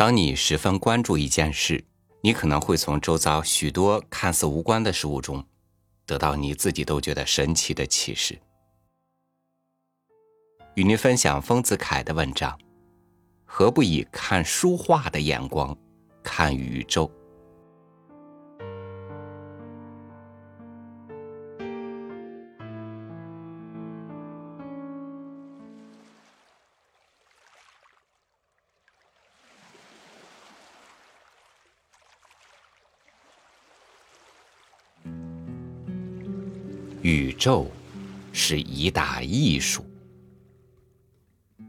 当你十分关注一件事，你可能会从周遭许多看似无关的事物中，得到你自己都觉得神奇的启示。与您分享丰子恺的文章：何不以看书画的眼光看宇宙？宇宙是一大艺术，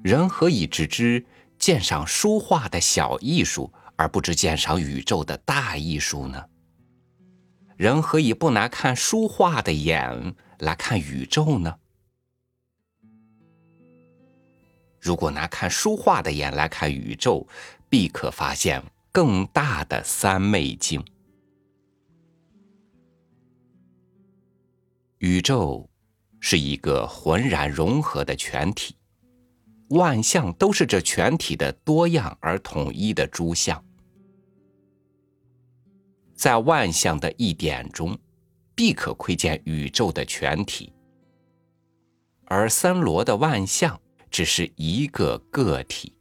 人何以只知鉴赏书画的小艺术，而不知鉴赏宇宙的大艺术呢？人何以不拿看书画的眼来看宇宙呢？如果拿看书画的眼来看宇宙，必可发现更大的三昧境。宇宙是一个浑然融合的全体，万象都是这全体的多样而统一的诸相。在万象的一点中，必可窥见宇宙的全体，而森罗的万象只是一个个体。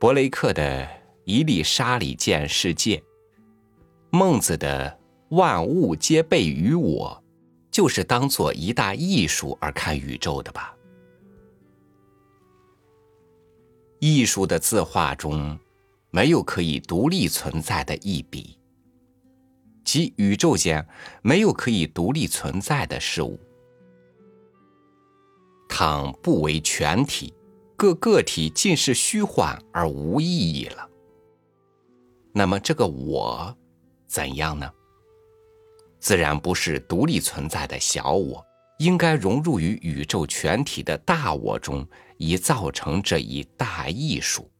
伯雷克的《一粒沙里见世界》，孟子的。万物皆备于我，就是当做一大艺术而看宇宙的吧。艺术的字画中，没有可以独立存在的一笔，即宇宙间没有可以独立存在的事物。倘不为全体，各个体尽是虚幻而无意义了。那么这个我，怎样呢？自然不是独立存在的小我，应该融入于宇宙全体的大我中，以造成这一大艺术。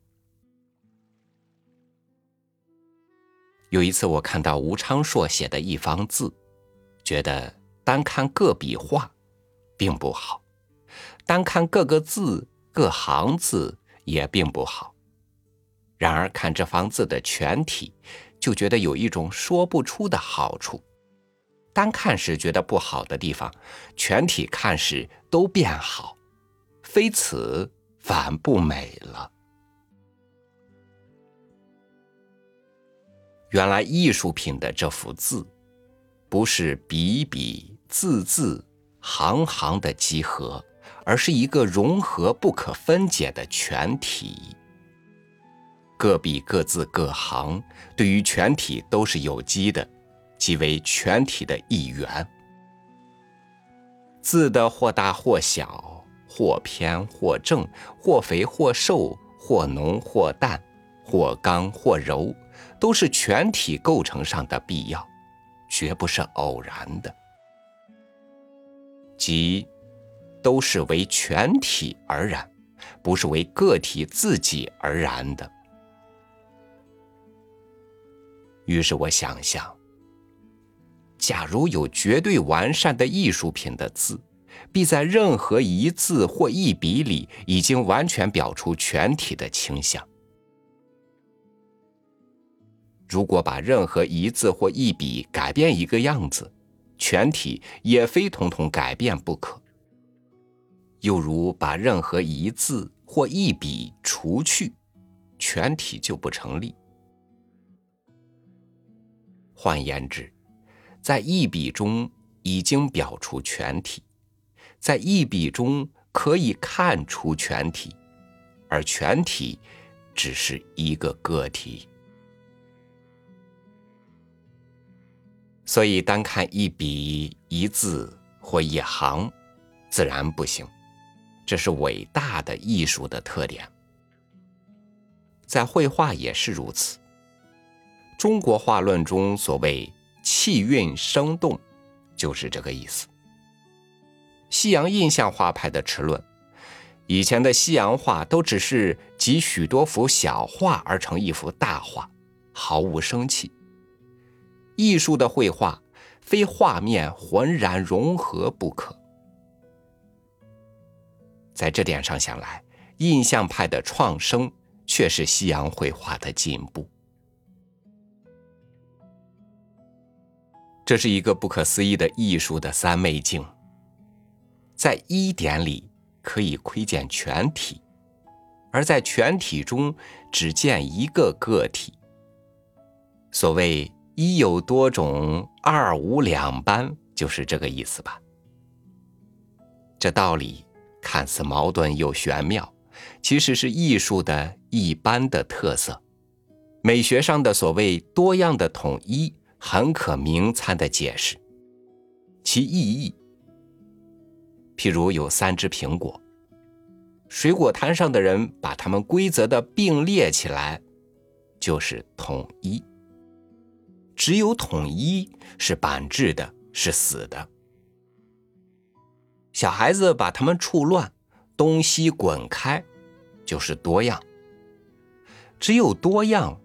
有一次，我看到吴昌硕写的一方字，觉得单看各笔画，并不好；单看各个字、各行字也并不好。然而看这方字的全体，就觉得有一种说不出的好处。单看时觉得不好的地方，全体看时都变好，非此反不美了。原来艺术品的这幅字，不是笔笔字字行行的集合，而是一个融合不可分解的全体。各笔各字各行，对于全体都是有机的。即为全体的一员。字的或大或小，或偏或正，或肥或瘦，或浓或淡，或刚或柔，都是全体构成上的必要，绝不是偶然的。即都是为全体而然，不是为个体自己而然的。于是我想象。假如有绝对完善的艺术品的字，必在任何一字或一笔里已经完全表出全体的倾向。如果把任何一字或一笔改变一个样子，全体也非统统改变不可。又如把任何一字或一笔除去，全体就不成立。换言之，在一笔中已经表出全体，在一笔中可以看出全体，而全体只是一个个体。所以，单看一笔、一字或一行，自然不行。这是伟大的艺术的特点。在绘画也是如此。中国画论中所谓。气韵生动，就是这个意思。西洋印象画派的持论，以前的西洋画都只是集许多幅小画而成一幅大画，毫无生气。艺术的绘画，非画面浑然融合不可。在这点上想来，印象派的创生却是西洋绘画的进步。这是一个不可思议的艺术的三昧境，在一点里可以窥见全体，而在全体中只见一个个体。所谓一有多种，二无两般，就是这个意思吧？这道理看似矛盾又玄妙，其实是艺术的一般的特色，美学上的所谓多样的统一。很可名参的解释，其意义。譬如有三只苹果，水果摊上的人把它们规则的并列起来，就是统一。只有统一是板质的，是死的。小孩子把它们处乱，东西滚开，就是多样。只有多样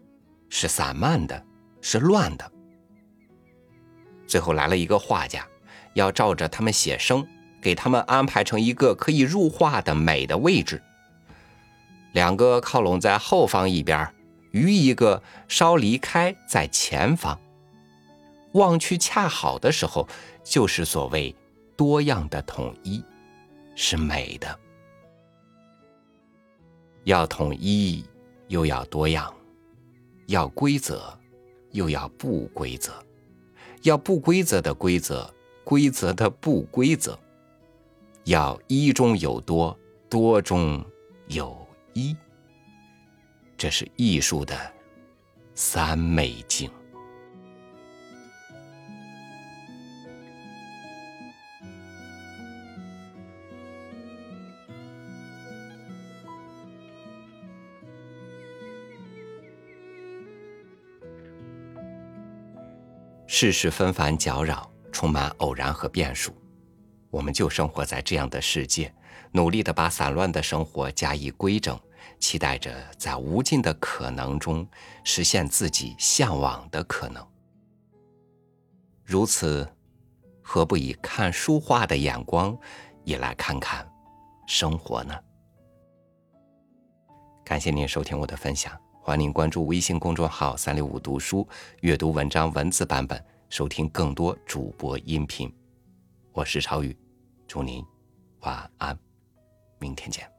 是散漫的，是乱的。最后来了一个画家，要照着他们写生，给他们安排成一个可以入画的美的位置。两个靠拢在后方一边，余一个稍离开在前方。望去恰好的时候，就是所谓多样的统一，是美的。要统一，又要多样；要规则，又要不规则。要不规则的规则，规则的不规则；要一中有多，多中有一。这是艺术的三昧境。世事纷繁搅扰，充满偶然和变数，我们就生活在这样的世界，努力的把散乱的生活加以规整，期待着在无尽的可能中实现自己向往的可能。如此，何不以看书画的眼光，也来看看生活呢？感谢您收听我的分享。欢迎关注微信公众号“三六五读书”，阅读文章文字版本，收听更多主播音频。我是超宇，祝您晚安，明天见。